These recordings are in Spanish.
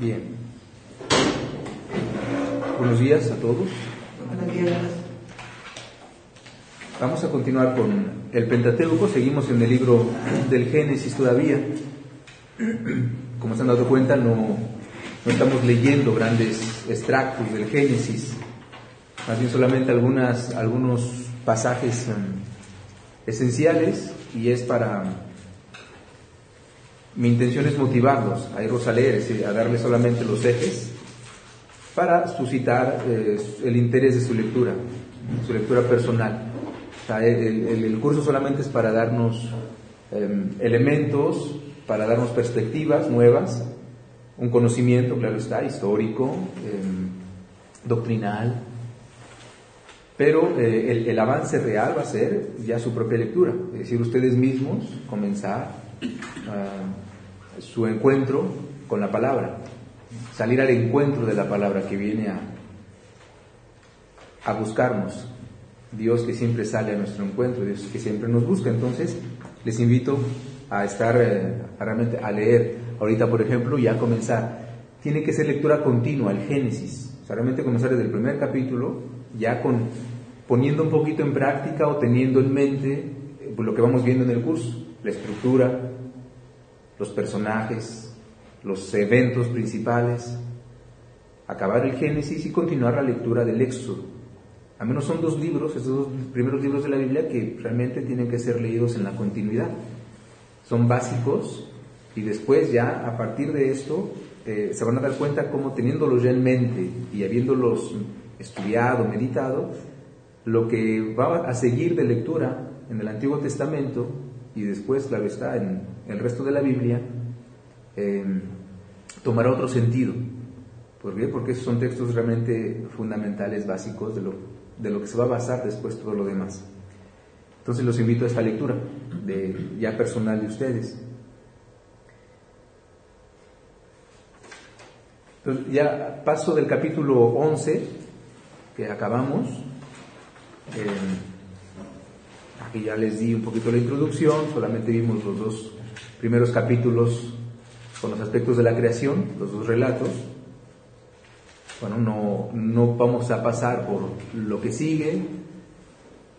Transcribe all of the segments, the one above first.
Bien. Buenos días a todos. Vamos a continuar con el Pentateuco. Seguimos en el libro del Génesis todavía. Como se han dado cuenta, no, no estamos leyendo grandes extractos del Génesis, más bien solamente algunas, algunos pasajes um, esenciales y es para mi intención es motivarlos a irlos a leer, a darles solamente los ejes para suscitar eh, el interés de su lectura, su lectura personal. el, curso solamente es para darnos em, elementos, para darnos perspectivas nuevas, un conocimiento, claro está, histórico, em, doctrinal, pero eh, el, el, avance real va a ser ya su propia lectura, es decir, ustedes mismos comenzar su encuentro con la palabra, salir al encuentro de la palabra que viene a, a buscarnos. Dios que siempre sale a nuestro encuentro, Dios que siempre nos busca. Entonces, les invito a estar eh, realmente a leer. Ahorita, por ejemplo, ya comenzar. Tiene que ser lectura continua, el Génesis. O sea, realmente comenzar desde el primer capítulo, ya con poniendo un poquito en práctica o teniendo en mente eh, lo que vamos viendo en el curso, la estructura, los personajes, los eventos principales, acabar el Génesis y continuar la lectura del Éxodo. Al menos son dos libros, esos dos primeros libros de la Biblia que realmente tienen que ser leídos en la continuidad. Son básicos y después ya a partir de esto eh, se van a dar cuenta cómo teniéndolos ya en mente y habiéndolos estudiado, meditado, lo que va a seguir de lectura en el Antiguo Testamento y después, claro está, en el resto de la Biblia, eh, tomará otro sentido. ¿Por qué? Porque esos son textos realmente fundamentales, básicos, de lo, de lo que se va a basar después todo lo demás. Entonces los invito a esta lectura de, ya personal de ustedes. Entonces, ya paso del capítulo 11, que acabamos. Eh, Aquí ya les di un poquito la introducción, solamente vimos los dos primeros capítulos con los aspectos de la creación, los dos relatos. Bueno, no, no vamos a pasar por lo que sigue,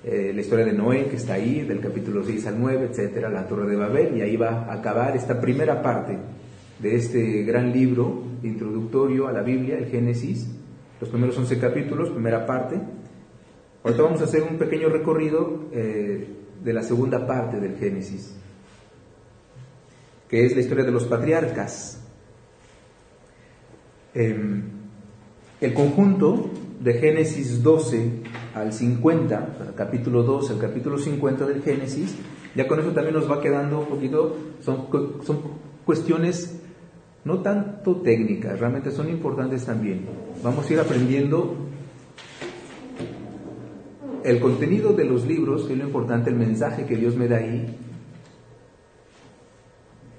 eh, la historia de Noé, que está ahí, del capítulo 6 al 9, etcétera, la Torre de Babel, y ahí va a acabar esta primera parte de este gran libro introductorio a la Biblia, el Génesis, los primeros 11 capítulos, primera parte. Ahorita vamos a hacer un pequeño recorrido eh, de la segunda parte del Génesis, que es la historia de los patriarcas. Em, el conjunto de Génesis 12 al 50, el capítulo 12 al capítulo 50 del Génesis, ya con eso también nos va quedando un poquito, son, son cuestiones no tanto técnicas, realmente son importantes también. Vamos a ir aprendiendo el contenido de los libros, que es lo importante, el mensaje que Dios me da ahí,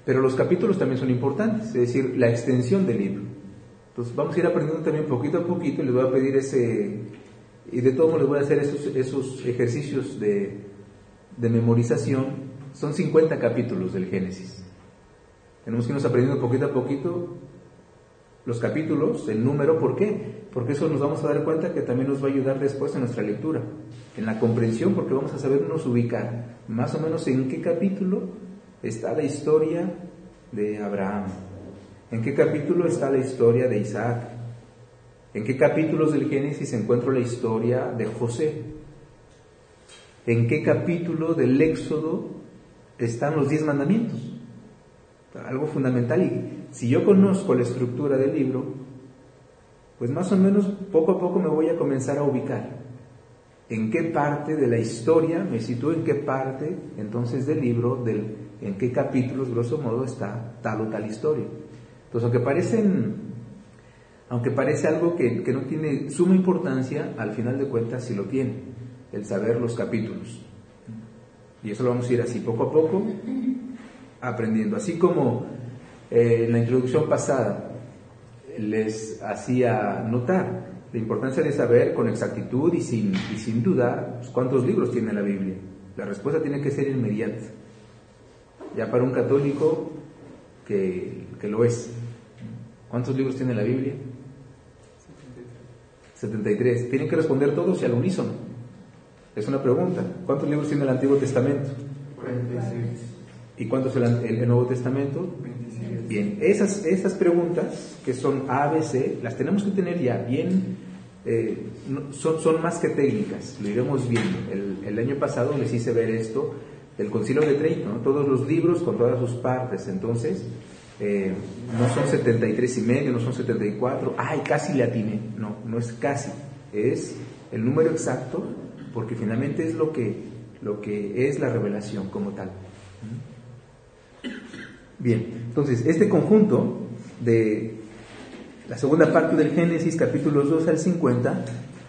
pero los capítulos también son importantes, es decir, la extensión del libro. Entonces vamos a ir aprendiendo también poquito a poquito y les voy a pedir ese, y de todo modo les voy a hacer esos, esos ejercicios de, de memorización. Son 50 capítulos del Génesis. Tenemos que irnos aprendiendo poquito a poquito los capítulos, el número, ¿por qué? Porque eso nos vamos a dar cuenta que también nos va a ayudar después en nuestra lectura, en la comprensión, porque vamos a sabernos ubicar más o menos en qué capítulo está la historia de Abraham, en qué capítulo está la historia de Isaac, en qué capítulos del Génesis encuentro la historia de José, en qué capítulo del Éxodo están los diez mandamientos, algo fundamental y si yo conozco la estructura del libro, pues más o menos poco a poco me voy a comenzar a ubicar. ¿En qué parte de la historia me sitúo? ¿En qué parte entonces del libro? Del, ¿En qué capítulos, grosso modo, está tal o tal historia? Entonces, aunque parecen, aunque parece algo que, no tiene suma importancia, al final de cuentas sí lo tiene, el saber los capítulos. Y eso lo vamos a ir así poco a poco aprendiendo. Así como eh, en la introducción pasada les hacía notar la importancia de saber con exactitud y sin, y sin dudar pues, cuántos libros tiene la Biblia. La respuesta tiene que ser inmediata. Ya para un católico que, que lo es. ¿Cuántos libros tiene la Biblia? 73. Tienen que responder todos y al unísono. Es una pregunta. ¿Cuántos libros tiene el Antiguo Testamento? 46. ¿Y cuántos el, el, el Nuevo Testamento? 27. Bien, esas, esas preguntas que son A, B, C, las tenemos que tener ya bien, eh, son, son más que técnicas, lo iremos viendo. El, el año pasado les hice ver esto del Concilio de Trento, ¿no? todos los libros con todas sus partes, entonces eh, no son 73 y medio, no son 74, ay, casi le atiné, no, no es casi, es el número exacto porque finalmente es lo que, lo que es la revelación como tal. Bien, entonces este conjunto de la segunda parte del Génesis, capítulos 2 al 50,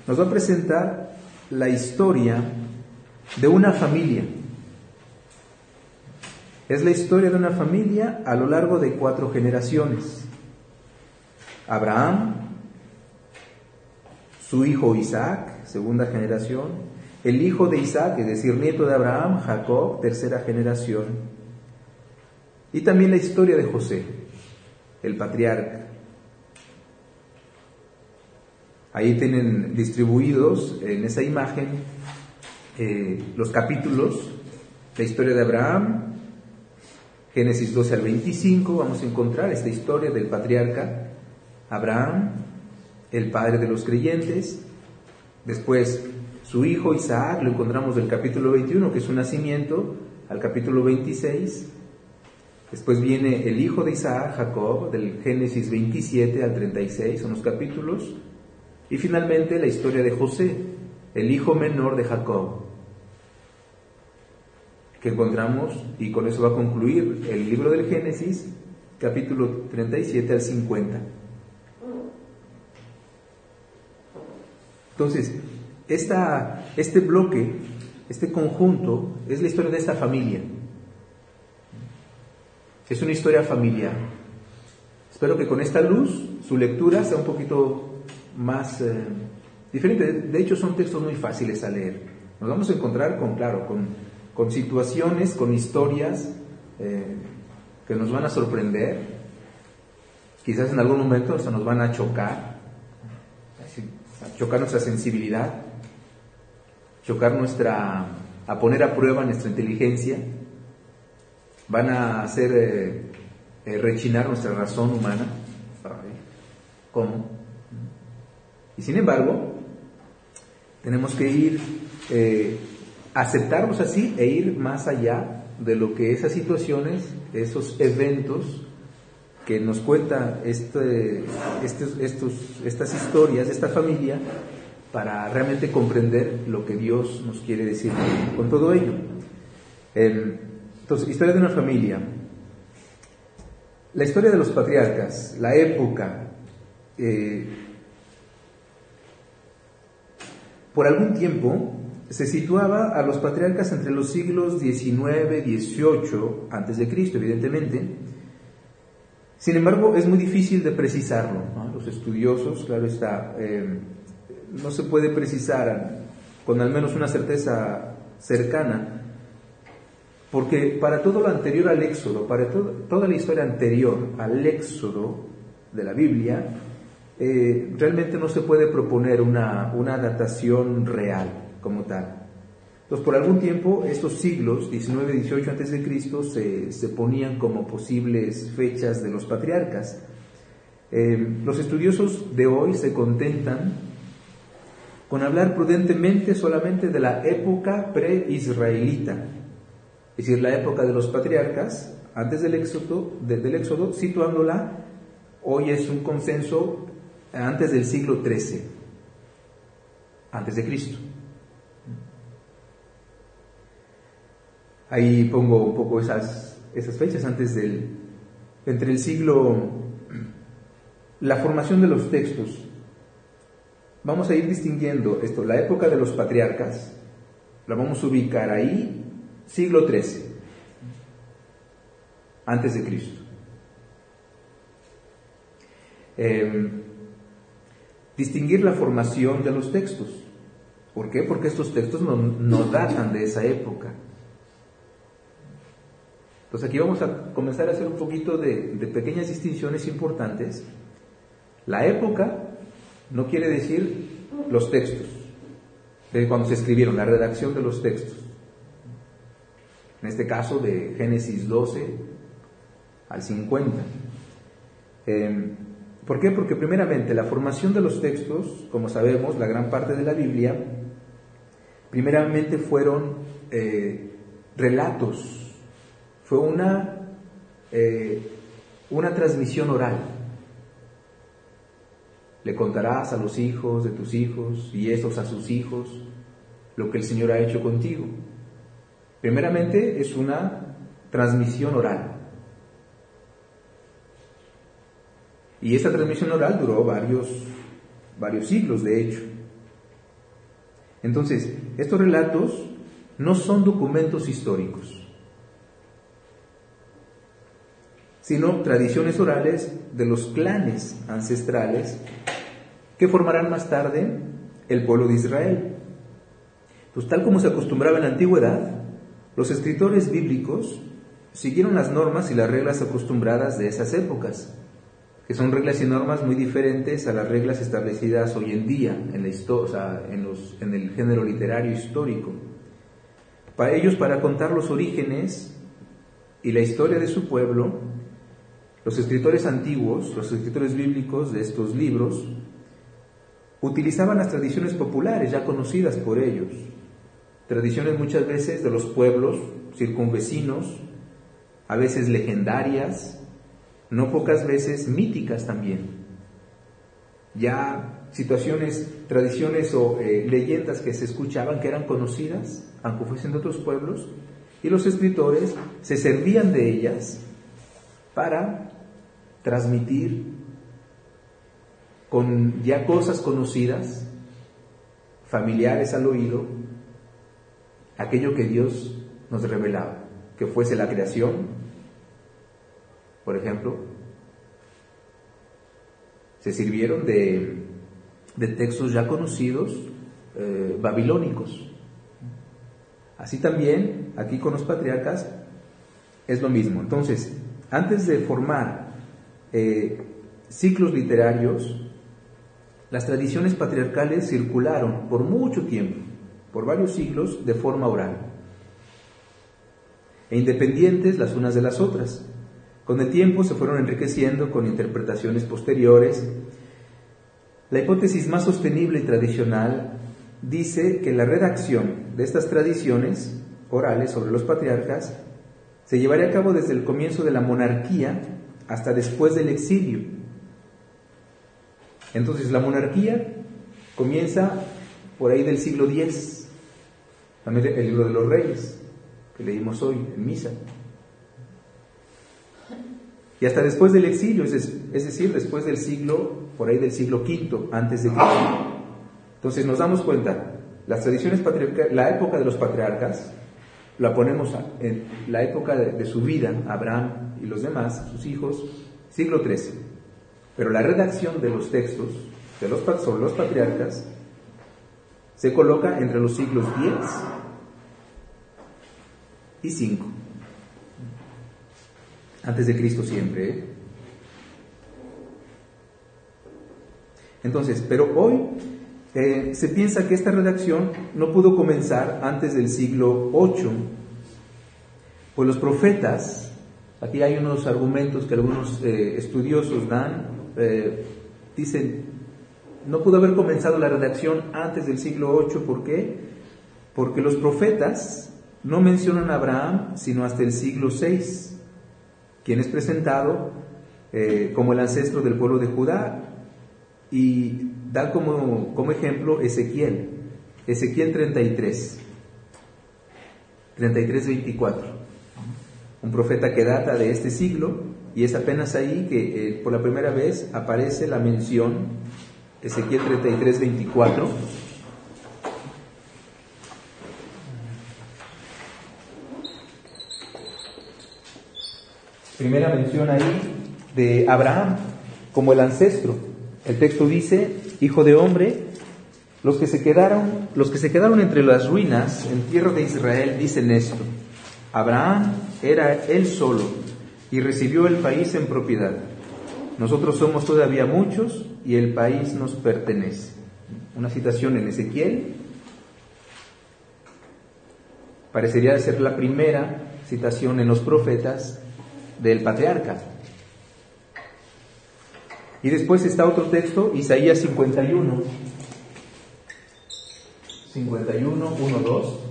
nos va a presentar la historia de una familia. Es la historia de una familia a lo largo de cuatro generaciones. Abraham, su hijo Isaac, segunda generación, el hijo de Isaac, es decir, nieto de Abraham, Jacob, tercera generación, y también la historia de José, el patriarca. Ahí tienen distribuidos en esa imagen eh, los capítulos, la historia de Abraham, Génesis 12 al 25, vamos a encontrar esta historia del patriarca Abraham, el padre de los creyentes, después su hijo Isaac, lo encontramos del capítulo 21, que es su nacimiento, al capítulo 26, Después viene el hijo de Isaac, Jacob, del Génesis 27 al 36, son los capítulos. Y finalmente la historia de José, el hijo menor de Jacob, que encontramos, y con eso va a concluir el libro del Génesis, capítulo 37 al 50. Entonces, esta, este bloque, este conjunto, es la historia de esta familia. Es una historia familiar. Espero que con esta luz su lectura sea un poquito más eh, diferente. De hecho, son textos muy fáciles a leer. Nos vamos a encontrar con, claro, con, con situaciones, con historias eh, que nos van a sorprender. Quizás en algún momento hasta nos van a chocar, a chocar nuestra sensibilidad, chocar nuestra, a poner a prueba nuestra inteligencia van a hacer eh, eh, rechinar nuestra razón humana. ¿Cómo? Y sin embargo, tenemos que ir, aceptarlos así e ir más allá de lo que esas situaciones, esos eventos que nos cuenta este, estos, estos, estas historias esta familia para realmente comprender lo que Dios nos quiere decir con todo ello. Eh, entonces, historia de una familia. La historia de los patriarcas, la época, eh, por algún tiempo se situaba a los patriarcas entre los siglos XIX, XVIII, antes de Cristo, evidentemente. Sin embargo, es muy difícil de precisarlo. Los estudiosos, claro está, eh, no se puede precisar con al menos una certeza cercana porque para todo lo anterior al Éxodo, para toda la historia anterior al Éxodo de la Biblia, eh, realmente no se puede proponer una, una, datación real como tal. Entonces, por algún tiempo, estos siglos, 19 y 18 antes de Cristo, se, se, ponían como posibles fechas de los patriarcas. Eh, los estudiosos de hoy se contentan con hablar prudentemente solamente de la época pre-israelita, es decir, la época de los patriarcas, antes del éxodo, de, del éxodo, situándola, hoy es un consenso antes del siglo XIII, antes de Cristo. Ahí pongo un poco esas, esas fechas antes del, entre el siglo, la formación de los textos. Vamos a ir distinguiendo esto, la época de los patriarcas, la vamos a ubicar ahí siglo XIII, antes de Cristo. Eh, distinguir la formación de los textos. ¿Por qué? Porque estos textos no, no, datan de esa época. Entonces aquí vamos a comenzar a hacer un poquito de, pequeñas distinciones importantes La época no quiere decir los textos, de cuando se escribieron, la redacción de los textos. En este caso de Génesis 12 al 50. Em, ¿Por qué? Porque primeramente la formación de los textos, como sabemos, la gran parte de la Biblia, primeramente fueron eh, relatos, fue una, eh, una transmisión oral. Le contarás a los hijos de tus hijos y esos a sus hijos lo que el Señor ha hecho contigo. Primeramente es una transmisión oral. Y esta transmisión oral duró varios, varios siglos, de hecho. Entonces, estos relatos no son documentos históricos, sino tradiciones orales de los clanes ancestrales que formarán más tarde el pueblo de Israel. Pues tal como se acostumbraba en la antigüedad, los escritores bíblicos siguieron las normas y las reglas acostumbradas de esas épocas que son reglas y normas muy diferentes a las reglas establecidas hoy en día en, el género literario histórico. Para ellos, para contar los orígenes y la historia de su pueblo, los escritores antiguos, los escritores bíblicos de estos libros, utilizaban las tradiciones populares ya conocidas por ellos, tradiciones muchas veces de los pueblos circunvecinos, a veces legendarias, no pocas veces míticas también. Ya situaciones, tradiciones o eh, leyendas que se escuchaban que eran conocidas, aunque fuesen de otros pueblos, y los escritores se servían de ellas para transmitir con ya cosas conocidas, familiares al oído, aquello que Dios nos revelaba, que fuese la creación, por ejemplo, se sirvieron de, textos ya conocidos eh, babilónicos. Así también, aquí con los patriarcas, es lo mismo. Entonces, antes de formar eh, ciclos literarios, las tradiciones patriarcales circularon por mucho tiempo, por varios siglos, de forma oral, e independientes las unas de las otras. Con el tiempo se fueron enriqueciendo con interpretaciones posteriores. La hipótesis más sostenible y tradicional dice que la redacción de estas tradiciones orales sobre los patriarcas se llevaría a cabo desde el comienzo de la monarquía hasta después del exilio. Entonces la monarquía comienza por ahí del siglo X, también el libro de los reyes, que leímos hoy en misa y hasta después del exilio, es, decir, después del siglo, por ahí del siglo V antes de Cristo. Entonces nos damos cuenta, las tradiciones patriarcales, la época de los patriarcas, la ponemos en la época de, su vida, Abraham y los demás, sus hijos, siglo XIII. Pero la redacción de los textos de los, sobre los patriarcas se coloca entre los siglos X y V antes de Cristo siempre. ¿eh? Entonces, pero hoy eh, se piensa que esta redacción no pudo comenzar antes del siglo VIII, pues los profetas, aquí hay unos argumentos que algunos eh, estudiosos dan, dicen, no pudo haber comenzado la redacción antes del siglo VIII, ¿por qué? Porque los profetas no mencionan a Abraham sino hasta el siglo VI quien es presentado eh, como el ancestro del pueblo de Judá y da como, como ejemplo Ezequiel, Ezequiel 33, 33, 24, un profeta que data de este siglo y es apenas ahí que eh, por la primera vez aparece la mención, Ezequiel 33, 24, primera mención ahí de Abraham como el ancestro. El texto dice, hijo de hombre, los que se quedaron, los que se quedaron entre las ruinas en tierra de Israel dicen esto. Abraham era él solo y recibió el país en propiedad. nosotros somos todavía muchos y el país nos pertenece. Una citación en Ezequiel parecería ser la primera citación en los profetas del patriarca. Y después está otro texto, Isaías 51. 51, 1, 2.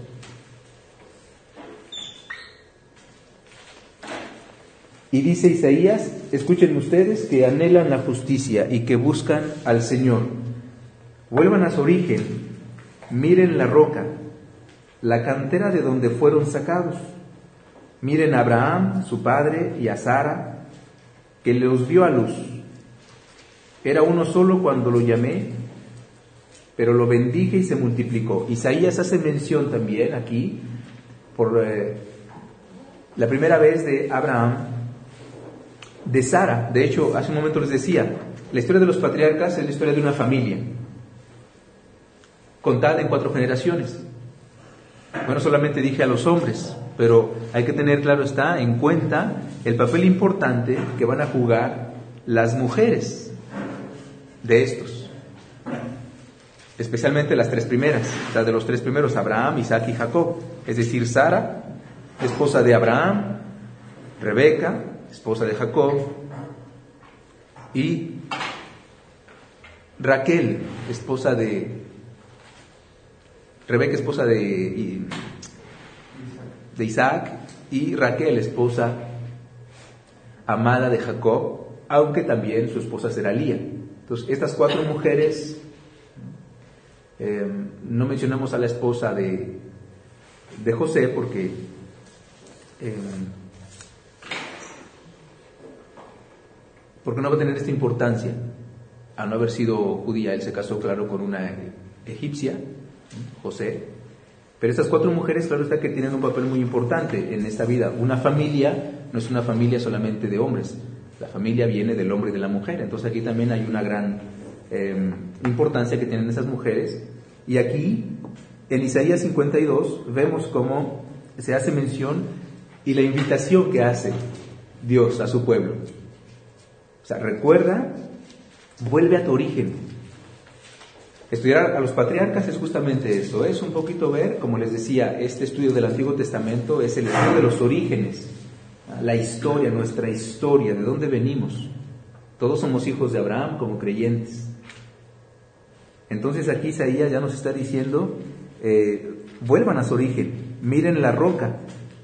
Y dice Isaías, escuchen ustedes, que anhelan la justicia y que buscan al Señor. Vuelvan a su origen, miren la roca, la cantera de donde fueron sacados. Miren a Abraham, su padre, y a Sara, que los dio a luz. Era uno solo cuando lo llamé, pero lo bendije y se multiplicó. Isaías hace mención también aquí, por eh, la primera vez de Abraham, de Sara. De hecho, hace un momento les decía, la historia de los patriarcas es la historia de una familia, contada en cuatro generaciones. Bueno, solamente dije a los hombres, pero hay que tener claro está en cuenta el papel importante que van a jugar las mujeres de estos. Especialmente las tres primeras, las de los tres primeros, Abraham, Isaac y Jacob. Es decir, Sara, esposa de Abraham, Rebeca, esposa de Jacob, y Raquel, esposa de Rebeca, esposa de, de Isaac, y Raquel, esposa amada de Jacob, aunque también su esposa será Lía. Entonces, estas cuatro mujeres, eh, no mencionamos a la esposa de, de José porque eh, porque no va a tener esta importancia. A no haber sido judía, él se casó, claro, con una egipcia, José. Pero estas cuatro mujeres, claro está que tienen un papel muy importante en esta vida. Una familia no es una familia solamente de hombres, la familia viene del hombre y de la mujer. Entonces aquí también hay una gran em, importancia que tienen esas mujeres. Y aquí, en Isaías 52, vemos cómo se hace mención y la invitación que hace Dios a su pueblo. O sea, recuerda, vuelve a tu origen. Estudiar a los patriarcas es justamente eso, es un poquito ver, como les decía, este estudio del Antiguo Testamento es el estudio de los orígenes, la historia, nuestra historia, de dónde venimos. Todos somos hijos de Abraham como creyentes. Entonces aquí Isaías ya nos está diciendo, eh, vuelvan a su origen, miren la roca,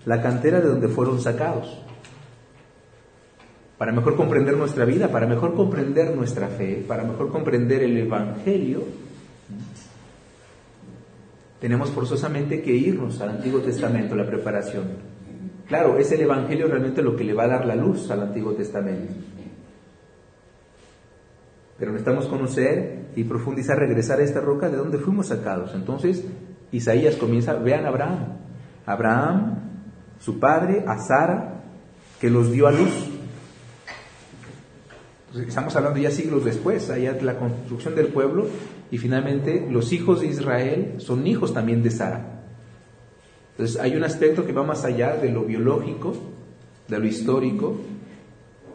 la cantera de donde fueron sacados para mejor comprender nuestra vida, para mejor comprender nuestra fe, para mejor comprender el Evangelio, tenemos forzosamente que irnos al Antiguo Testamento, la preparación. Claro, es el Evangelio realmente lo que le va a dar la luz al Antiguo Testamento. Pero necesitamos conocer y profundizar, regresar a esta roca de donde fuimos sacados. Entonces, Isaías comienza, vean a Abraham. Abraham, su padre, a Sara, que los dio a luz. Estamos hablando ya siglos después, allá de la construcción del pueblo, y finalmente los hijos de Israel son hijos también de Sara. Entonces hay un aspecto que va más allá de lo biológico, de lo histórico.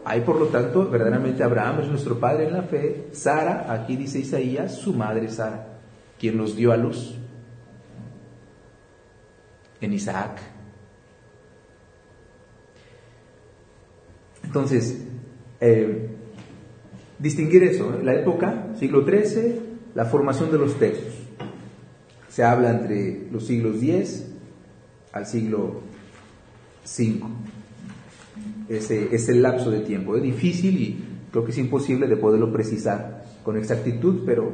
Hay por lo tanto, verdaderamente Abraham es nuestro padre en la fe, Sara, aquí dice Isaías, su madre Sara, quien los dio a luz en Isaac. Entonces, eh, distinguir eso, la época, siglo XIII, la formación de los textos. Se habla entre los siglos X al siglo V. Ese es el lapso de tiempo. Es difícil y creo que es imposible de poderlo precisar con exactitud, pero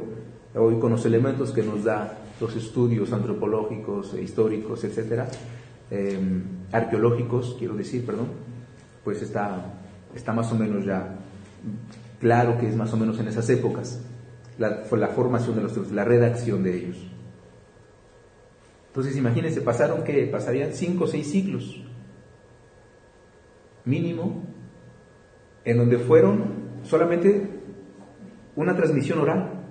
hoy con los elementos que nos da los estudios antropológicos, e históricos, etcétera, em, arqueológicos, quiero decir, perdón, pues está, está más o menos ya Claro que es más o menos en esas épocas, la, la formación de los textos, la redacción de ellos. Entonces imagínense, pasaron que pasarían cinco o seis siglos, mínimo, en donde fueron solamente una transmisión oral.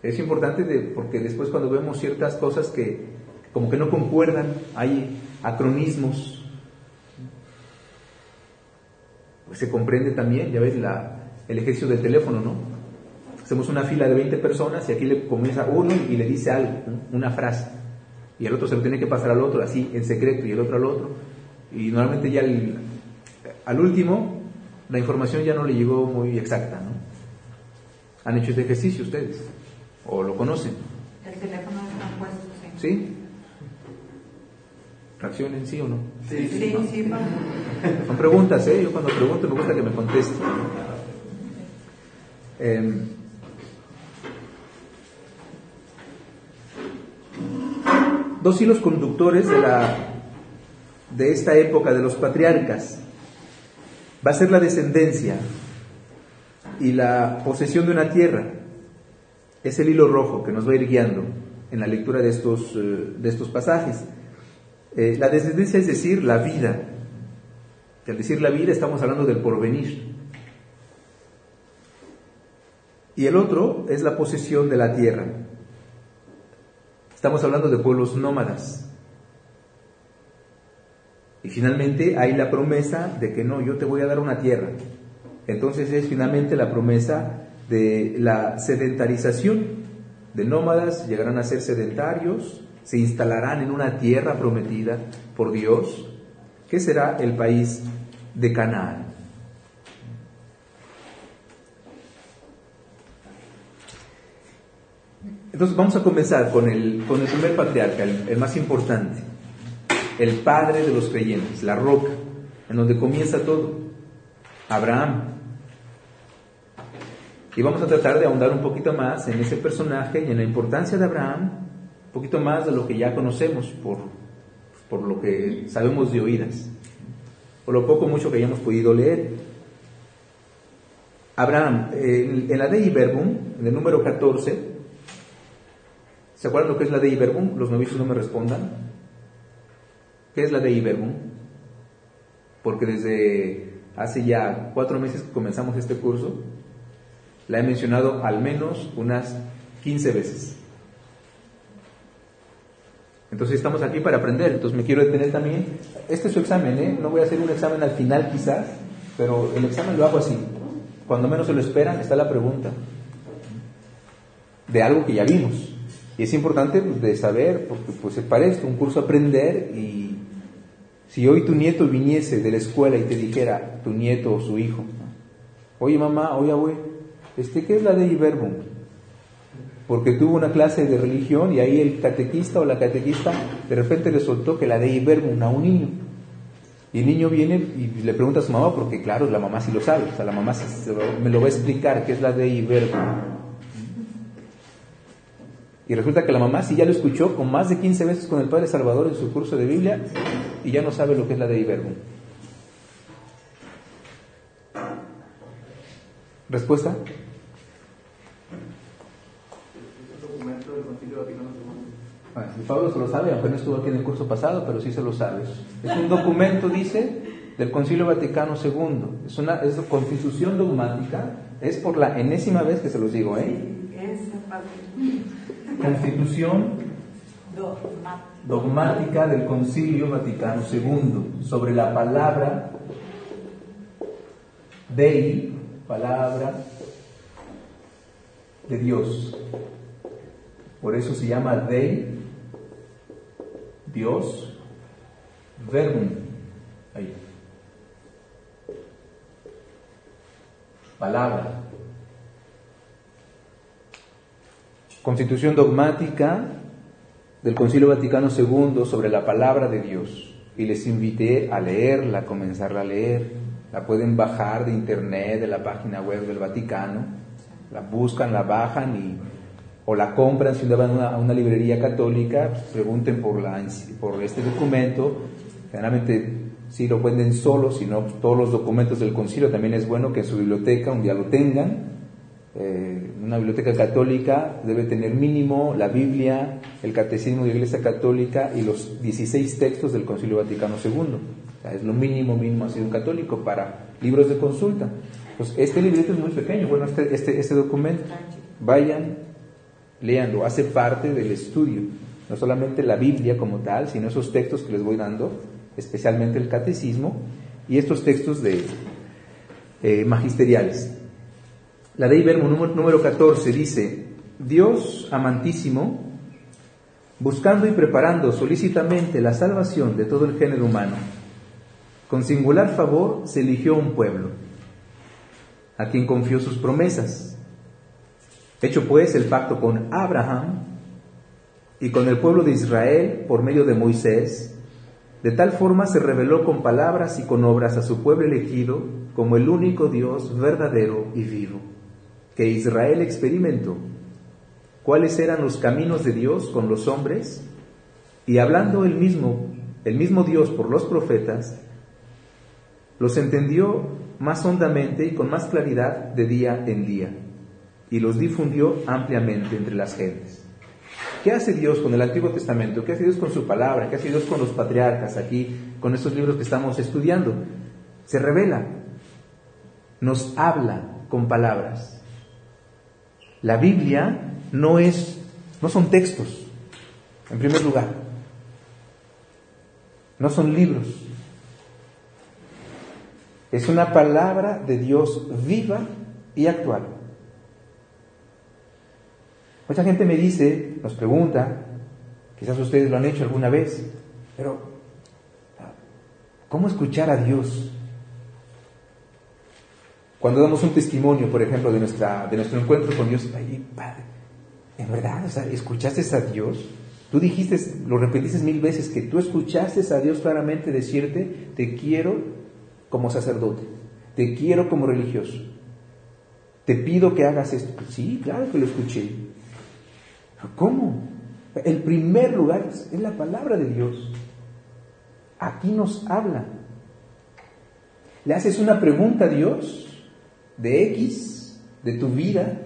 Es importante porque después cuando vemos ciertas cosas que como que no concuerdan, hay acronismos, se comprende también, ya ves, la, el ejercicio del teléfono, ¿no? Hacemos una fila de 20 personas y aquí le comienza uno y le dice algo, una frase. Y el otro se lo tiene que pasar al otro, así, en secreto, y el otro al otro. Y normalmente ya al último, la información ya no le llegó muy exacta, ¿no? ¿Han hecho este ejercicio ustedes? ¿O lo conocen? El teléfono está puesto, sí. ¿Sí? ¿Reaccionen sí o no? Sí, sí, sí. Son preguntas, ¿eh? Yo cuando pregunto me gusta que me contesten. Eh, dos hilos conductores de, la, de esta época de los patriarcas. Va a ser la descendencia y la posesión de una tierra. Es el hilo rojo que nos va a ir guiando en la lectura de estos, eh, de estos pasajes. Eh, la descendencia es decir, la vida. Y al decir la vida estamos hablando del porvenir. Y el otro es la posesión de la tierra. Estamos hablando de pueblos nómadas. Y finalmente hay la promesa de que no, yo te voy a dar una tierra. Entonces es finalmente la promesa de la sedentarización. De nómadas llegarán a ser sedentarios, se instalarán en una tierra prometida por Dios, que será el país de Canaán. Entonces vamos a comenzar con el, con el primer patriarca, el, más importante, el padre de los creyentes, la roca, en donde comienza todo, Abraham. Y vamos a tratar de ahondar un poquito más en ese personaje y en la importancia de Abraham, poquito más de lo que ya conocemos por, por lo que sabemos de oídas, por lo poco mucho que hayamos podido leer. Abraham, en, la Dei Verbum, en el número 14, ¿Se acuerdan lo que es la de Iberbum? Los novicios no me respondan. ¿Qué es la de Iberbum? Porque desde hace ya cuatro meses que comenzamos este curso, la he mencionado al menos unas 15 veces. Entonces estamos aquí para aprender, entonces me quiero detener también. Este es su examen, ¿eh? No voy a hacer un examen al final quizás, pero el examen lo hago así. Cuando menos se lo esperan está la pregunta de algo que ya vimos. Y es importante pues, de saber, porque pues para esto, un curso aprender y si hoy tu nieto viniese de la escuela y te dijera, tu nieto o su hijo, oye mamá, oye abuelo, este, ¿qué es la de Iberbum? Porque tuvo una clase de religión y ahí el catequista o la catequista de repente le soltó que la de Iberbum a un niño. Y el niño viene y le pregunta a su mamá, porque claro, la mamá sí lo sabe, o sea, la mamá me lo va a explicar qué es la de Iberbum. Y resulta que la mamá sí ya lo escuchó con más de 15 veces con el Padre Salvador en su curso de Biblia y ya no sabe lo que es la de Iberbo. ¿Respuesta? Bueno, Pablo se lo sabe, aunque no estuvo aquí en el curso pasado, pero sí se lo sabe. Es un documento, dice, del Concilio Vaticano II. Es una es constitución dogmática. Es por la enésima vez que se los digo, ¿eh? Constitución dogmática del Concilio Vaticano II sobre la palabra Dei, palabra de Dios. Por eso se llama Dei, Dios, Verbum. Ahí. Palabra. Constitución dogmática del Concilio Vaticano II sobre la palabra de Dios. Y les invité a leerla, a comenzarla a leer. La pueden bajar de internet, de la página web del Vaticano. La buscan, la bajan y, o la compran si van a una, librería católica. Pregunten por, la, por este documento. Generalmente si lo venden solo, si no, todos los documentos del concilio también es bueno que en su biblioteca un día lo tengan eh, una biblioteca católica debe tener mínimo la Biblia, el Catecismo de la Iglesia Católica y los 16 textos del Concilio Vaticano II. es lo mínimo, mínimo así un católico para libros de consulta. Pues este librito es muy pequeño, bueno, este, este, este documento, vayan, leanlo, hace parte del estudio, no solamente la Biblia como tal, sino esos textos que les voy dando, especialmente el Catecismo y estos textos de, eh, magisteriales. La Dei Verbum número 14 dice, Dios amantísimo, buscando y preparando solícitamente la salvación de todo el género humano, con singular favor se eligió un pueblo, a quien confió sus promesas. Hecho pues el pacto con Abraham y con el pueblo de Israel por medio de Moisés, de tal forma se reveló con palabras y con obras a su pueblo elegido como el único Dios verdadero y vivo, que Israel experimentó. Cuáles eran los caminos de Dios con los hombres, y hablando el mismo, el mismo Dios por los profetas, los entendió más hondamente y con más claridad de día en día, y los difundió ampliamente entre las gentes. ¿Qué hace Dios con el Antiguo Testamento? ¿Qué hace Dios con su palabra? ¿Qué hace Dios con los patriarcas aquí, con estos libros que estamos estudiando? Se revela, nos habla con palabras. La Biblia no es, no son textos, en primer lugar. No son libros. Es una palabra de Dios viva y actual. Mucha gente me dice, nos pregunta, quizás ustedes lo han hecho alguna vez, pero ¿cómo escuchar a Dios? Cuando damos un testimonio, por ejemplo, de, nuestra, de nuestro encuentro con Dios, Padre, en verdad, escuchaste a Dios. Tú dijiste, lo repetiste mil veces, que tú escuchaste a Dios claramente decirte, te quiero como sacerdote, te quiero como religioso, te pido que hagas esto. Sí, claro que lo escuché. ¿Cómo? El primer lugar es la palabra de Dios. Aquí nos habla. Le haces una pregunta a Dios de X, de tu vida,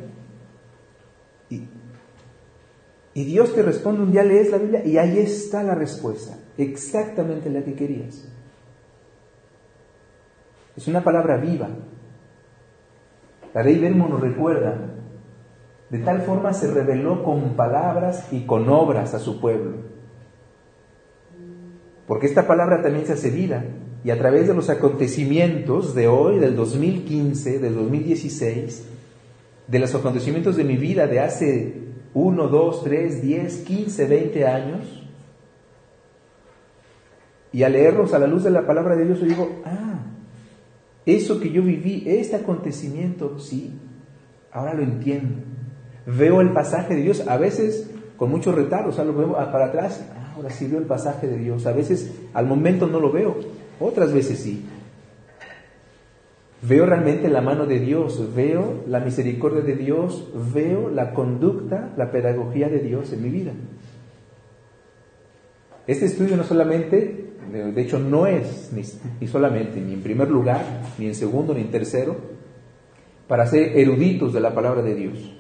y Dios te responde un día, lees la Biblia y ahí está la respuesta, exactamente la que querías. Es una palabra viva. La ley Vermo nos recuerda, de tal forma se reveló con palabras y con obras a su pueblo. Porque esta palabra también se hace vida y a través de los acontecimientos de hoy, del 2015, del 2016, de los acontecimientos de mi vida de hace 1, 2, 3, 10, 15, 20 años, y al leerlos a la luz de la palabra de Dios, yo digo, ah, eso que yo viví, este acontecimiento, sí, ahora lo entiendo. Veo el pasaje de Dios, a veces con mucho retardo, o sea, lo veo para atrás, ah, ahora sí veo el pasaje de Dios. A veces al momento no lo veo, otras veces sí. Veo realmente la mano de Dios, veo la misericordia de Dios, veo la conducta, la pedagogía de Dios en mi vida. Este estudio no solamente, de hecho no es ni, solamente, ni en primer lugar, ni en segundo, ni en tercero, para ser eruditos de la palabra de Dios.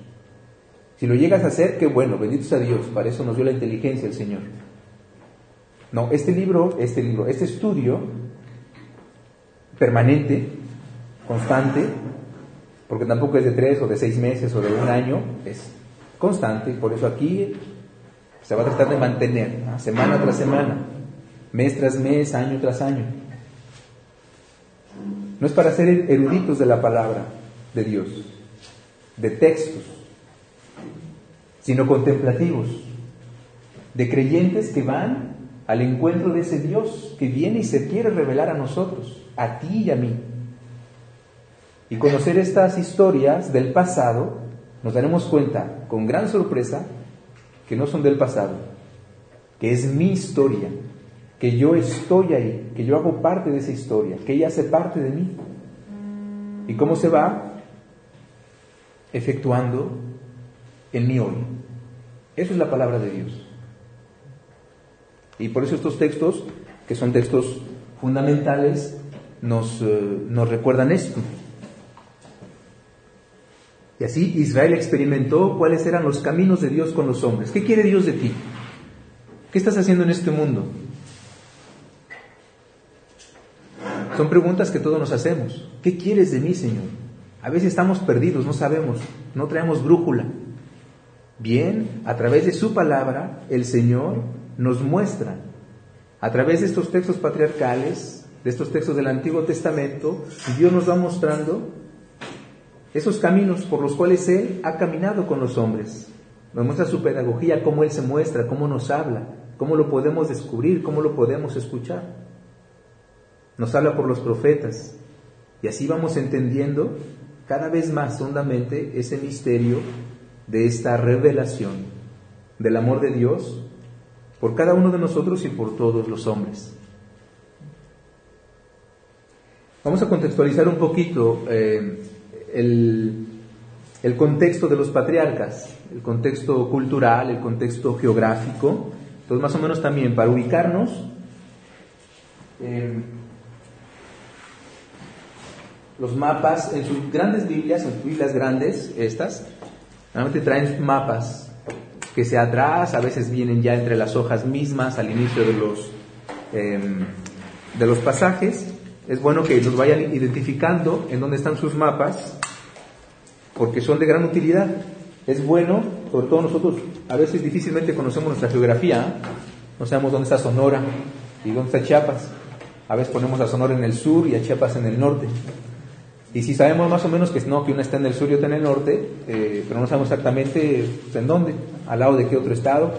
Si lo llegas a hacer, qué bueno, bendito sea Dios, para eso nos dio la inteligencia el Señor. No, este libro, este libro, este estudio permanente constante, porque tampoco es de tres o de seis meses o de un año, es constante, por eso aquí se va a tratar de mantener, semana tras semana, mes tras mes, año tras año. No es para ser eruditos de la palabra de Dios, de textos, sino contemplativos, de creyentes que van al encuentro de ese Dios que viene y se quiere revelar a nosotros, a ti y a mí. Y conocer estas historias del pasado, nos daremos cuenta con gran sorpresa que no son del pasado, que es mi historia, que yo estoy ahí, que yo hago parte de esa historia, que ella hace parte de mí. ¿Y cómo se va? Efectuando en mí hoy. Eso es la palabra de Dios. Y por eso estos textos, que son textos fundamentales, nos, eh, nos recuerdan esto. Y así Israel experimentó cuáles eran los caminos de Dios con los hombres. ¿Qué quiere Dios de ti? ¿Qué estás haciendo en este mundo? Son preguntas que todos nos hacemos. ¿Qué quieres de mí, Señor? A veces estamos perdidos, no sabemos, no traemos brújula. Bien, a través de su palabra, el Señor nos muestra, a través de estos textos patriarcales, de estos textos del Antiguo Testamento, Dios nos va mostrando esos caminos por los cuales Él ha caminado con los hombres. Nos muestra su pedagogía, cómo Él se muestra, cómo nos habla, cómo lo podemos descubrir, cómo lo podemos escuchar. Nos habla por los profetas. Y así vamos entendiendo cada vez más hondamente ese misterio de esta revelación del amor de Dios por cada uno de nosotros y por todos los hombres. Vamos a contextualizar un poquito eh, el, el, contexto de los patriarcas, el contexto cultural, el contexto geográfico. Entonces, más o menos también para ubicarnos, eh, los mapas, en sus grandes Biblias, en sus Biblias grandes, estas, normalmente traen mapas que sea atrás, a veces vienen ya entre las hojas mismas al inicio de los, em, de los pasajes. Es bueno que los vayan identificando en dónde están sus mapas, porque son de gran utilidad. Es bueno, sobre todo nosotros a veces difícilmente conocemos nuestra geografía, no sabemos dónde está Sonora y dónde está Chiapas. A veces ponemos a Sonora en el sur y a Chiapas en el norte. Y si sabemos más o menos que no, que una está en el sur y otra en el norte, eh, pero no sabemos exactamente pues, en dónde, al lado de qué otro estado.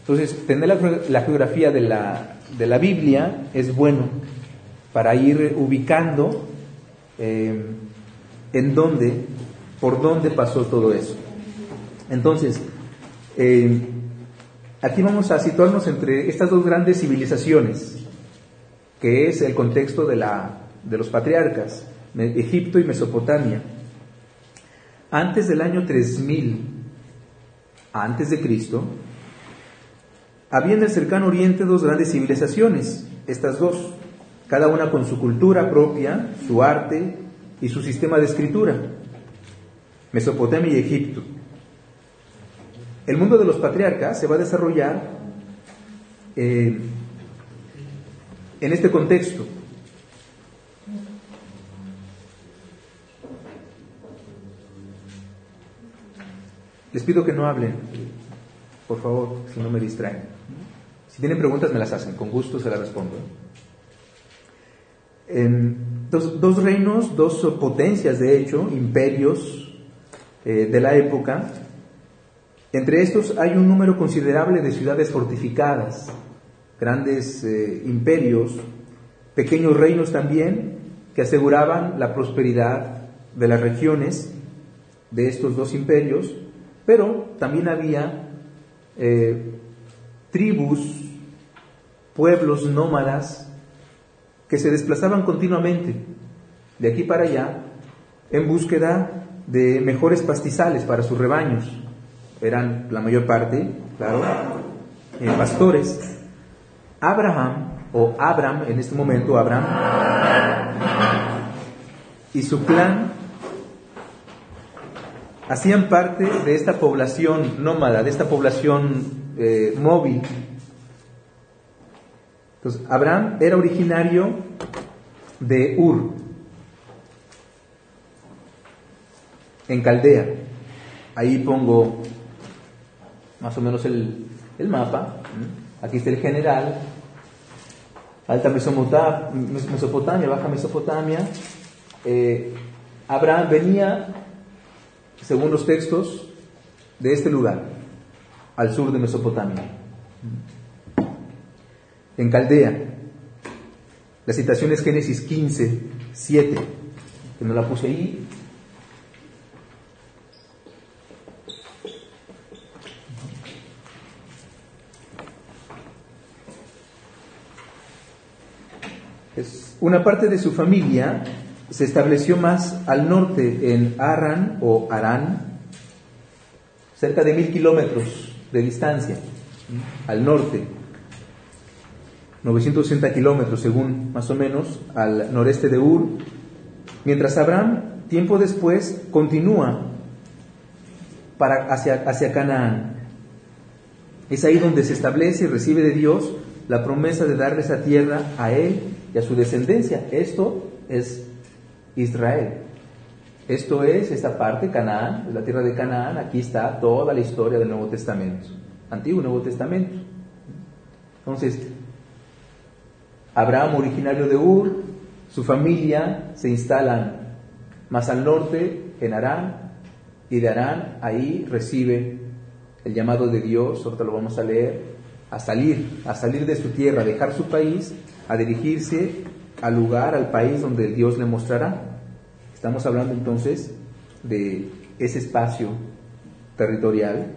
Entonces, tener la, geografía de la, de la, Biblia es bueno para ir ubicando eh, en dónde, por dónde pasó todo eso. Entonces, eh, aquí vamos a situarnos entre estas dos grandes civilizaciones, que es el contexto de, la, de los patriarcas. Egipto y Mesopotamia. Antes del año 3000, antes de Cristo, había en el cercano oriente dos grandes civilizaciones, estas dos, cada una con su cultura propia, su arte y su sistema de escritura, Mesopotamia y Egipto. El mundo de los patriarcas se va a desarrollar eh, en este contexto. Les pido que no hablen, por favor, si no me distraen. Si tienen preguntas, me las hacen, con gusto se las respondo. dos, reinos, dos potencias, de hecho, imperios eh, de la época. Entre estos hay un número considerable de ciudades fortificadas, grandes eh, imperios, pequeños reinos también, que aseguraban la prosperidad de las regiones de estos dos imperios pero también había eh, tribus, pueblos nómadas que se desplazaban continuamente de aquí para allá en búsqueda de mejores pastizales para sus rebaños. Eran la mayor parte, claro, eh, pastores. Abraham, o Abram en este momento, Abraham, y su clan hacían parte de esta población nómada, de esta población eh, móvil. Entonces, Abraham era originario de Ur, en Caldea. Ahí pongo más o menos el, mapa. Aquí está el general. Alta Mesopotamia, Baja Mesopotamia. Eh, Abraham venía según los textos, de este lugar, al sur de Mesopotamia, en Caldea. La citación es Génesis 15, 7, que no la puse ahí. Es una parte de su familia se estableció más al norte, en Arran o Arán, cerca de mil kilómetros de distancia, al norte, 960 kilómetros según más o menos, al noreste de Ur, mientras Abraham, tiempo después, continúa para, hacia, hacia Canaán. Es ahí donde se establece y recibe de Dios la promesa de darle esa tierra a él y a su descendencia. Esto es Israel. Esto es esta parte, Canaán, la tierra de Canaán, aquí está toda la historia del Nuevo Testamento, Antiguo Nuevo Testamento. Entonces, Abraham, originario de Ur, su familia se instalan más al norte, en Arán, y de Arán ahí recibe el llamado de Dios, ahorita lo vamos a leer, a salir, a salir de su tierra, a dejar su país, a dirigirse al lugar, al país donde Dios le mostrará. Estamos hablando entonces de ese espacio territorial.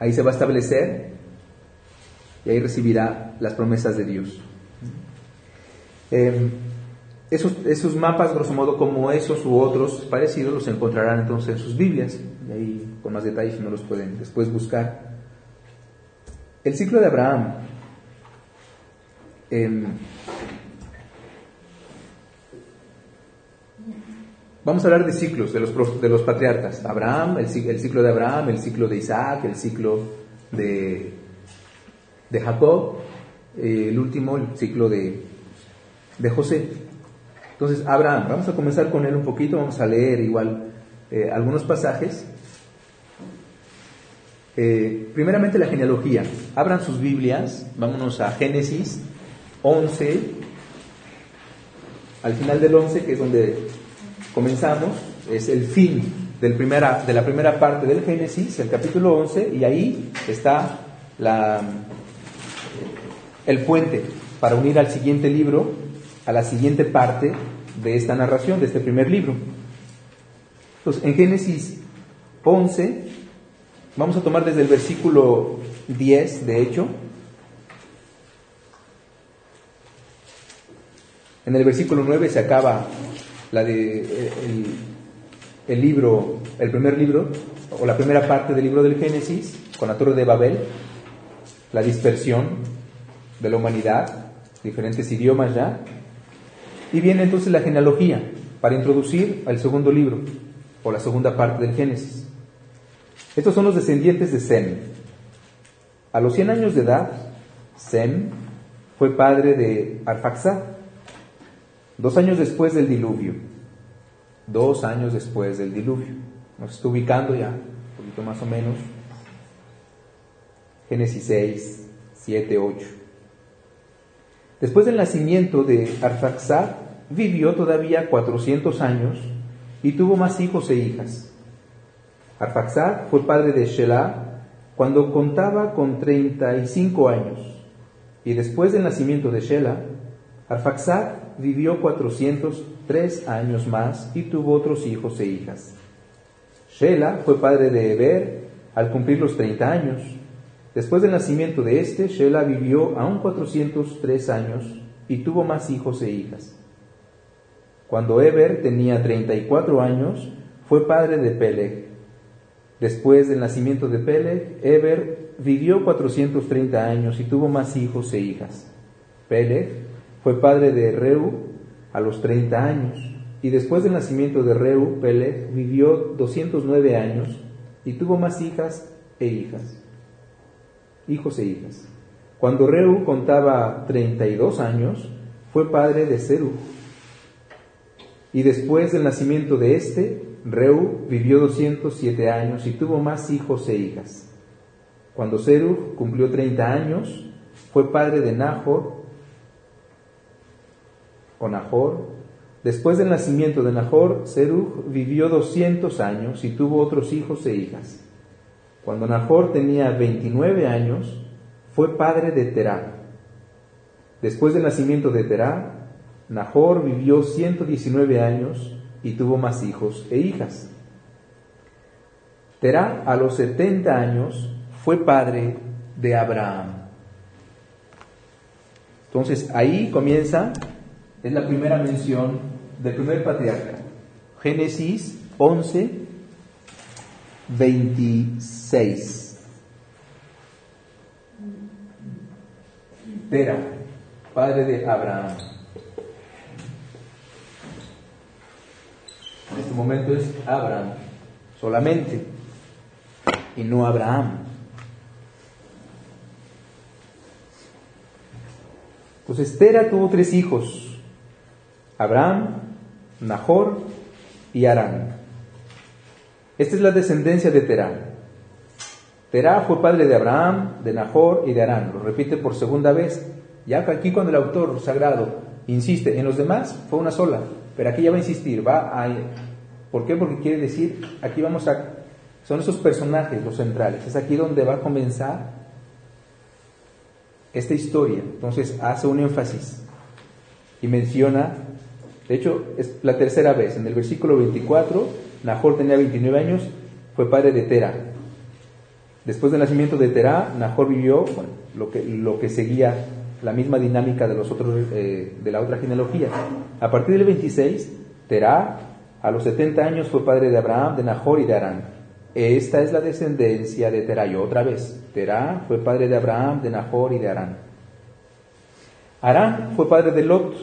Ahí se va a establecer y ahí recibirá las promesas de Dios. Em, esos, mapas, grosso modo, como esos u otros parecidos, los encontrarán entonces en sus Biblias, y ahí con más detalles no los pueden después buscar. El ciclo de Abraham. Eh, vamos a hablar de ciclos de los, de los patriarcas. Abraham, el, ciclo de Abraham, el ciclo de Isaac, el ciclo de, de Jacob, eh, el último, el ciclo de, de José. Entonces, Abraham, vamos a comenzar con él un poquito, vamos a leer igual eh, algunos pasajes. Eh, primeramente la genealogía. Abran sus Biblias, vámonos a Génesis 11, al final del 11, que es donde comenzamos, es el fin de la primera parte del Génesis, el capítulo 11, y ahí está el puente para unir al siguiente libro, a la siguiente parte de esta narración, de este primer libro. Entonces, en Génesis 11, vamos a tomar desde el versículo 10, de hecho. En el versículo 9 se acaba la de el, el, libro, el primer libro, o la primera parte del libro del Génesis, con la torre de Babel, la dispersión de la humanidad, diferentes idiomas ya, y viene entonces la genealogía para introducir al segundo libro, o la segunda parte del Génesis. Estos son los descendientes de Sem. A los 100 años de edad, Sem fue padre de Arfaxad, dos años después del diluvio. Dos años después del diluvio. Nos está ubicando ya, un poquito más o menos. Génesis 6, 7, 8. Después del nacimiento de Arfaxad, vivió todavía 400 años y tuvo más hijos e hijas. Arfaxad fue padre de Shelah cuando contaba con 35 años. Y después del nacimiento de Shelah, Arfaxad vivió 403 años más y tuvo otros hijos e hijas. Shelah fue padre de Eber al cumplir los 30 años. Después del nacimiento de este, Shelah vivió aún 403 años y tuvo más hijos e hijas. Cuando Eber tenía 34 años, fue padre de Peleg. Después del nacimiento de Peleg, Eber vivió 430 años y tuvo más hijos e hijas. Peleg fue padre de Reu a los 30 años, y después del nacimiento de Reu, Peleg vivió 209 años y tuvo más hijas e hijas. Hijos e hijas. Cuando Reu contaba 32 años, fue padre de Seru. Y después del nacimiento de este, Reu vivió 207 años y tuvo más hijos e hijas. Cuando Seru cumplió 30 años, fue padre de Nahor Nahor. Después del nacimiento de Nahor, Serug vivió 200 años y tuvo otros hijos e hijas. Cuando Nahor tenía 29 años, fue padre de Terá. Después del nacimiento de Terá, Nahor vivió 119 años y tuvo más hijos e hijas. Terá a los 70 años fue padre de Abraham. Entonces ahí comienza, es la primera mención del primer patriarca. Génesis 11, 26. Tera, padre de Abraham. En este momento es Abraham solamente y no Abraham. Entonces Tera tuvo tres hijos, Abraham, Nahor y Arán. Esta es la descendencia de Terá. Terá fue padre de Abraham, de Nahor y de Arán. Lo repite por segunda vez. Ya aquí cuando el autor sagrado insiste en los demás, fue una sola, pero aquí ya va a insistir, va a... ¿Por qué? Porque quiere decir, aquí vamos a... Son esos personajes los centrales, es aquí donde va a comenzar esta historia. Entonces hace un énfasis y menciona, de hecho es la tercera vez, en el versículo 24, Nahor tenía 29 años, fue padre de Tera. Después del nacimiento de Terá, Nahor vivió lo, que, lo que seguía la misma dinámica de, los otros, eh, de la otra genealogía. A partir del 26, Terá, a los 70 años, fue padre de Abraham, de Nahor y de Arán. Esta es la descendencia de Terá. Y otra vez, Terá fue padre de Abraham, de Nahor y de Arán. Arán fue padre de Lot,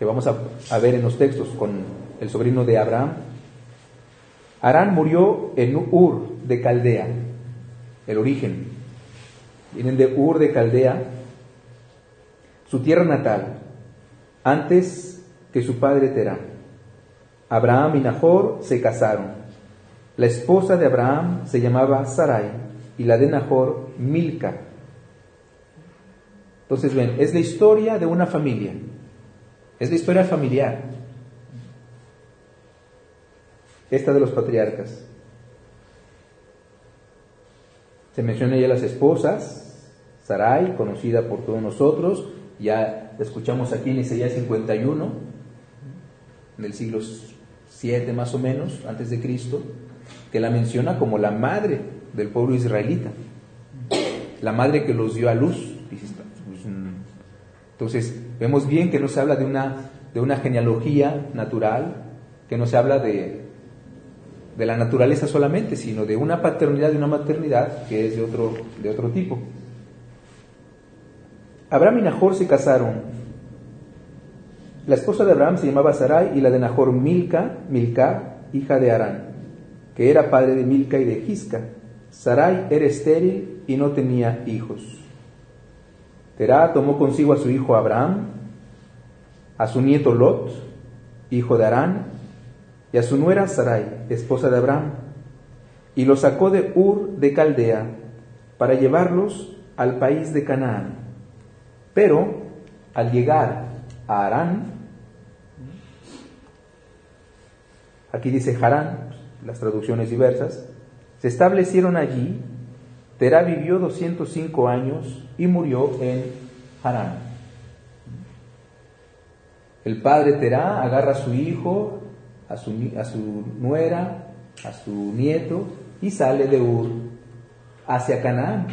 que vamos a, ver en los textos con el sobrino de Abraham. Arán murió en Ur de Caldea, el origen. Vienen de Ur de Caldea, su tierra natal, antes que su padre Terá. Abraham y Nahor se casaron. La esposa de Abraham se llamaba Sarai y la de Nahor Milca. Entonces ven, es la historia de una familia, es la historia familiar, esta de los patriarcas. Se menciona ya las esposas, Sarai, conocida por todos nosotros, ya escuchamos aquí en Isaías 51, del siglo 7 más o menos, antes de Cristo, que la menciona como la madre del pueblo israelita, la madre que los dio a luz. Entonces, vemos bien que no se habla de una, de una genealogía natural, que no se habla de, de la naturaleza solamente, sino de una paternidad y una maternidad que es de otro, de otro tipo. Abraham y Nahor se casaron. La esposa de Abraham se llamaba Sarai y la de Nahor Milca, Milca, hija de Arán que era padre de Milca y de Gisca. Sarai era estéril y no tenía hijos. Terá tomó consigo a su hijo Abraham, a su nieto Lot, hijo de Arán, y a su nuera Sarai, esposa de Abraham, y los sacó de Ur de Caldea para llevarlos al país de Canaán. Pero al llegar a Arán, aquí dice Harán, las traducciones diversas, se establecieron allí. Terá vivió 205 años y murió en Harán. El padre Terá agarra a su hijo, a su, a su nuera, a su nieto y sale de Ur hacia Canaán.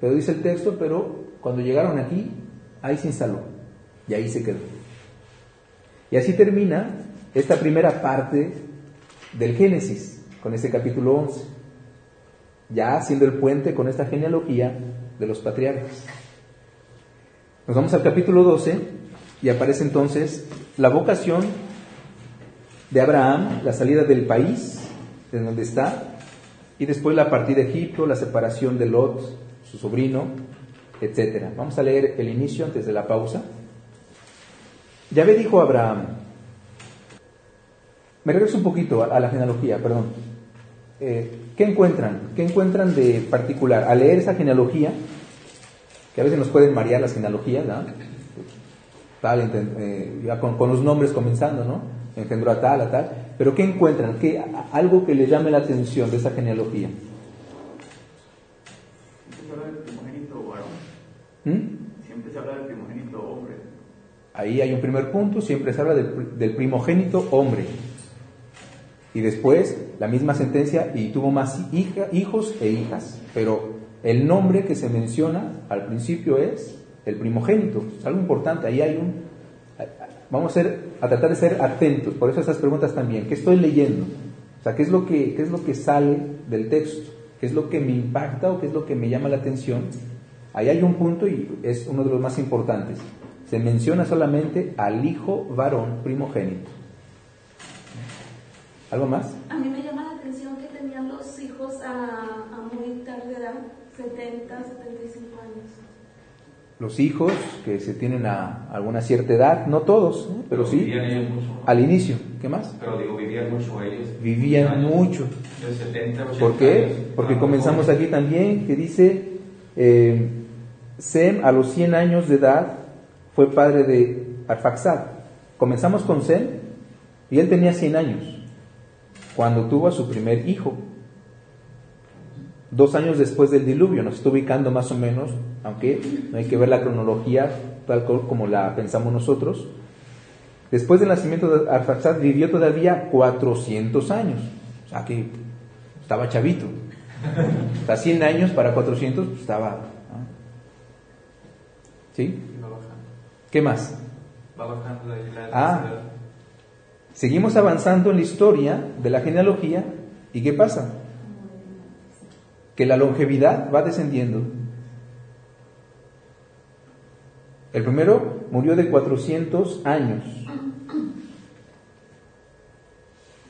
Pero dice el texto, pero cuando llegaron aquí, ahí se instaló y ahí se quedó. Y así termina esta primera parte del Génesis, con ese capítulo 11, ya haciendo el puente con esta genealogía de los patriarcas. Nos vamos al capítulo 12 y aparece entonces la vocación de Abraham, la salida del país, de donde está, y después la partida de Egipto, la separación de Lot, su sobrino, etc. Vamos a leer el inicio antes de la pausa. Yahvé dijo a Abraham, me regreso un poquito a, la genealogía, perdón. Eh, ¿Qué encuentran? ¿Qué encuentran de particular? Al leer esa genealogía, que a veces nos pueden marear las genealogías, ¿no? Tal, eh, ya con, los nombres comenzando, ¿no? Engendró a tal, a tal. Pero ¿qué encuentran? ¿Qué, algo que les llame la atención de esa genealogía. Siempre se habla del primogénito varón. ¿Mm? Siempre se habla del primogénito hombre. Ahí hay un primer punto, siempre se habla del, del primogénito hombre. Y después la misma sentencia y tuvo más hijos e hijas. Pero el nombre que se menciona al principio es el primogénito. Es algo importante. Ahí hay un... Vamos a, ser, a tratar de ser atentos. Por eso esas preguntas también. ¿Qué estoy leyendo? O sea, ¿qué es, lo que, ¿qué es lo que sale del texto? ¿Qué es lo que me impacta o qué es lo que me llama la atención? Ahí hay un punto y es uno de los más importantes. Se menciona solamente al hijo varón primogénito. ¿Algo más? A mí me llama la atención que tenían los hijos a, muy tarde edad, 70, 75 años. Los hijos que se tienen a alguna cierta edad, no todos, pero, sí, vivían ellos mucho. al inicio. ¿Qué más? Pero digo, vivían mucho ellos. Vivían mucho. De 70, 80 ¿Por qué? años. Porque Ah, comenzamos aquí también que dice, eh, Sem a los 100 años de edad fue padre de Arfaxad. Comenzamos con Sem y él tenía 100 años cuando tuvo a su primer hijo. Dos años después del diluvio, nos está ubicando más o menos, aunque no hay que ver la cronología tal como la pensamos nosotros. Después del nacimiento de Arfaxad vivió todavía 400 años, o sea que estaba chavito. Sea, 100 años para 400, pues estaba... ¿Sí? Y va bajando. ¿Qué más? Va bajando de ahí la Ah. Seguimos avanzando en la historia de la genealogía y ¿qué pasa? Que la longevidad va descendiendo. El primero murió de 400 años.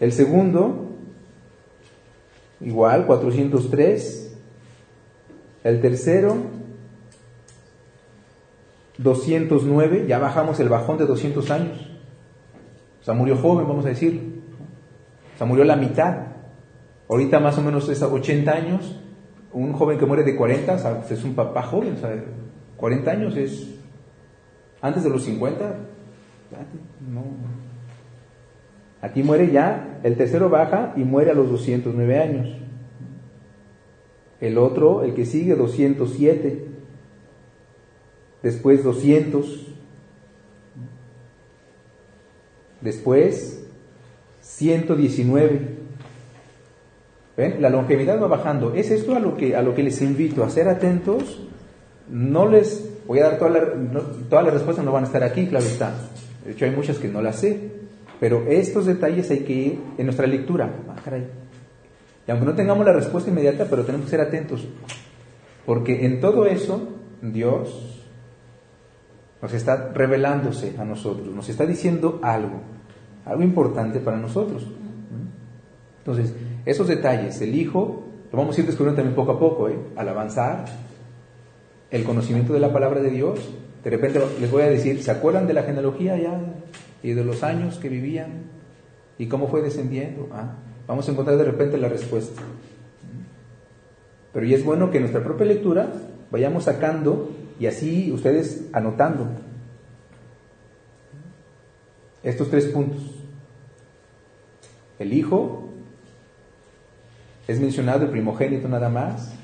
El segundo, igual, 403. El tercero, 209. Ya bajamos el bajón de 200 años. Sea, murió joven, vamos a decir. O sea, murió la mitad. Ahorita más o menos es a 80 años. Un joven que muere de 40, o sea, es un papá joven. O sea, 40 años es antes de los 50. No. Aquí muere ya, el tercero baja y muere a los 209 años. El otro, el que sigue, 207. Después 200. Después 119. ¿Ven? La longevidad va bajando. Es esto a lo que, a lo que les invito, a ser atentos. No les voy a dar todas las respuestas, no van a estar aquí, claro está. De hecho, hay muchas que no las sé. Pero estos detalles hay que ir en nuestra lectura. Ah. Y aunque no tengamos la respuesta inmediata, pero tenemos que ser atentos. Porque en todo eso, Dios nos está revelándose a nosotros, nos está diciendo algo, algo importante para nosotros. Entonces, esos detalles, el Hijo, lo vamos a ir descubriendo también poco a poco, ¿eh? al avanzar, el conocimiento de la palabra de Dios. De repente les voy a decir, ¿se acuerdan de la genealogía ya? Y de los años que vivían y cómo fue descendiendo. Ah, vamos a encontrar de repente la respuesta. Pero y es bueno que en nuestra propia lectura vayamos sacando y así ustedes anotando estos tres puntos. El hijo es mencionado el primogénito nada más.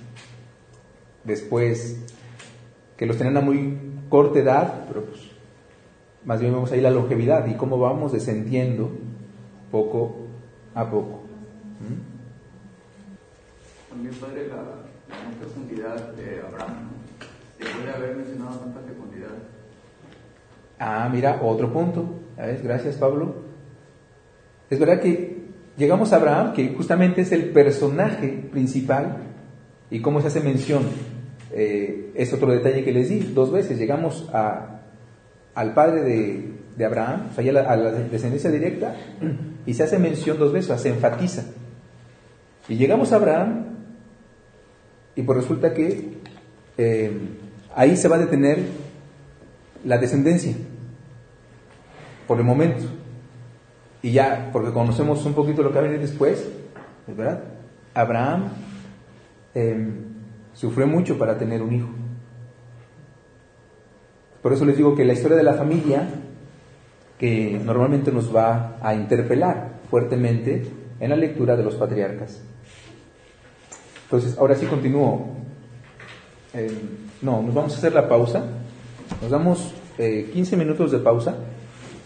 Después que los tenían a muy corta edad, pero pues más bien vemos ahí la longevidad y cómo vamos descendiendo poco a poco. ¿Mm? También, padre, la, la no fecundidad de Abraham. Puede haber mencionado tanta fecundidad. Ah, mira, otro punto. Gracias, Pablo. Es verdad que llegamos a Abraham, que justamente es el personaje principal, y cómo se hace mención. Eh, es otro detalle que les di. Dos veces llegamos al padre de, de Abraham, o sea, la- a la descendencia directa, y se hace mención dos veces, o sea, se enfatiza. Y llegamos a Abraham, y pues resulta que eh, ahí se va a detener la descendencia, por el momento. Y ya, porque conocemos un poquito lo que va a venir después, es verdad, Abraham eh, sufrió mucho para tener un hijo. Por eso les digo que la historia de la familia, que normalmente nos va a interpelar fuertemente en la lectura de los patriarcas. Entonces, ahora sí continúo. Eh, no, nos vamos a hacer la pausa. Nos damos eh, 15 minutos de pausa,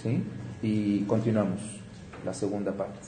¿sí? Y continuamos la segunda parte.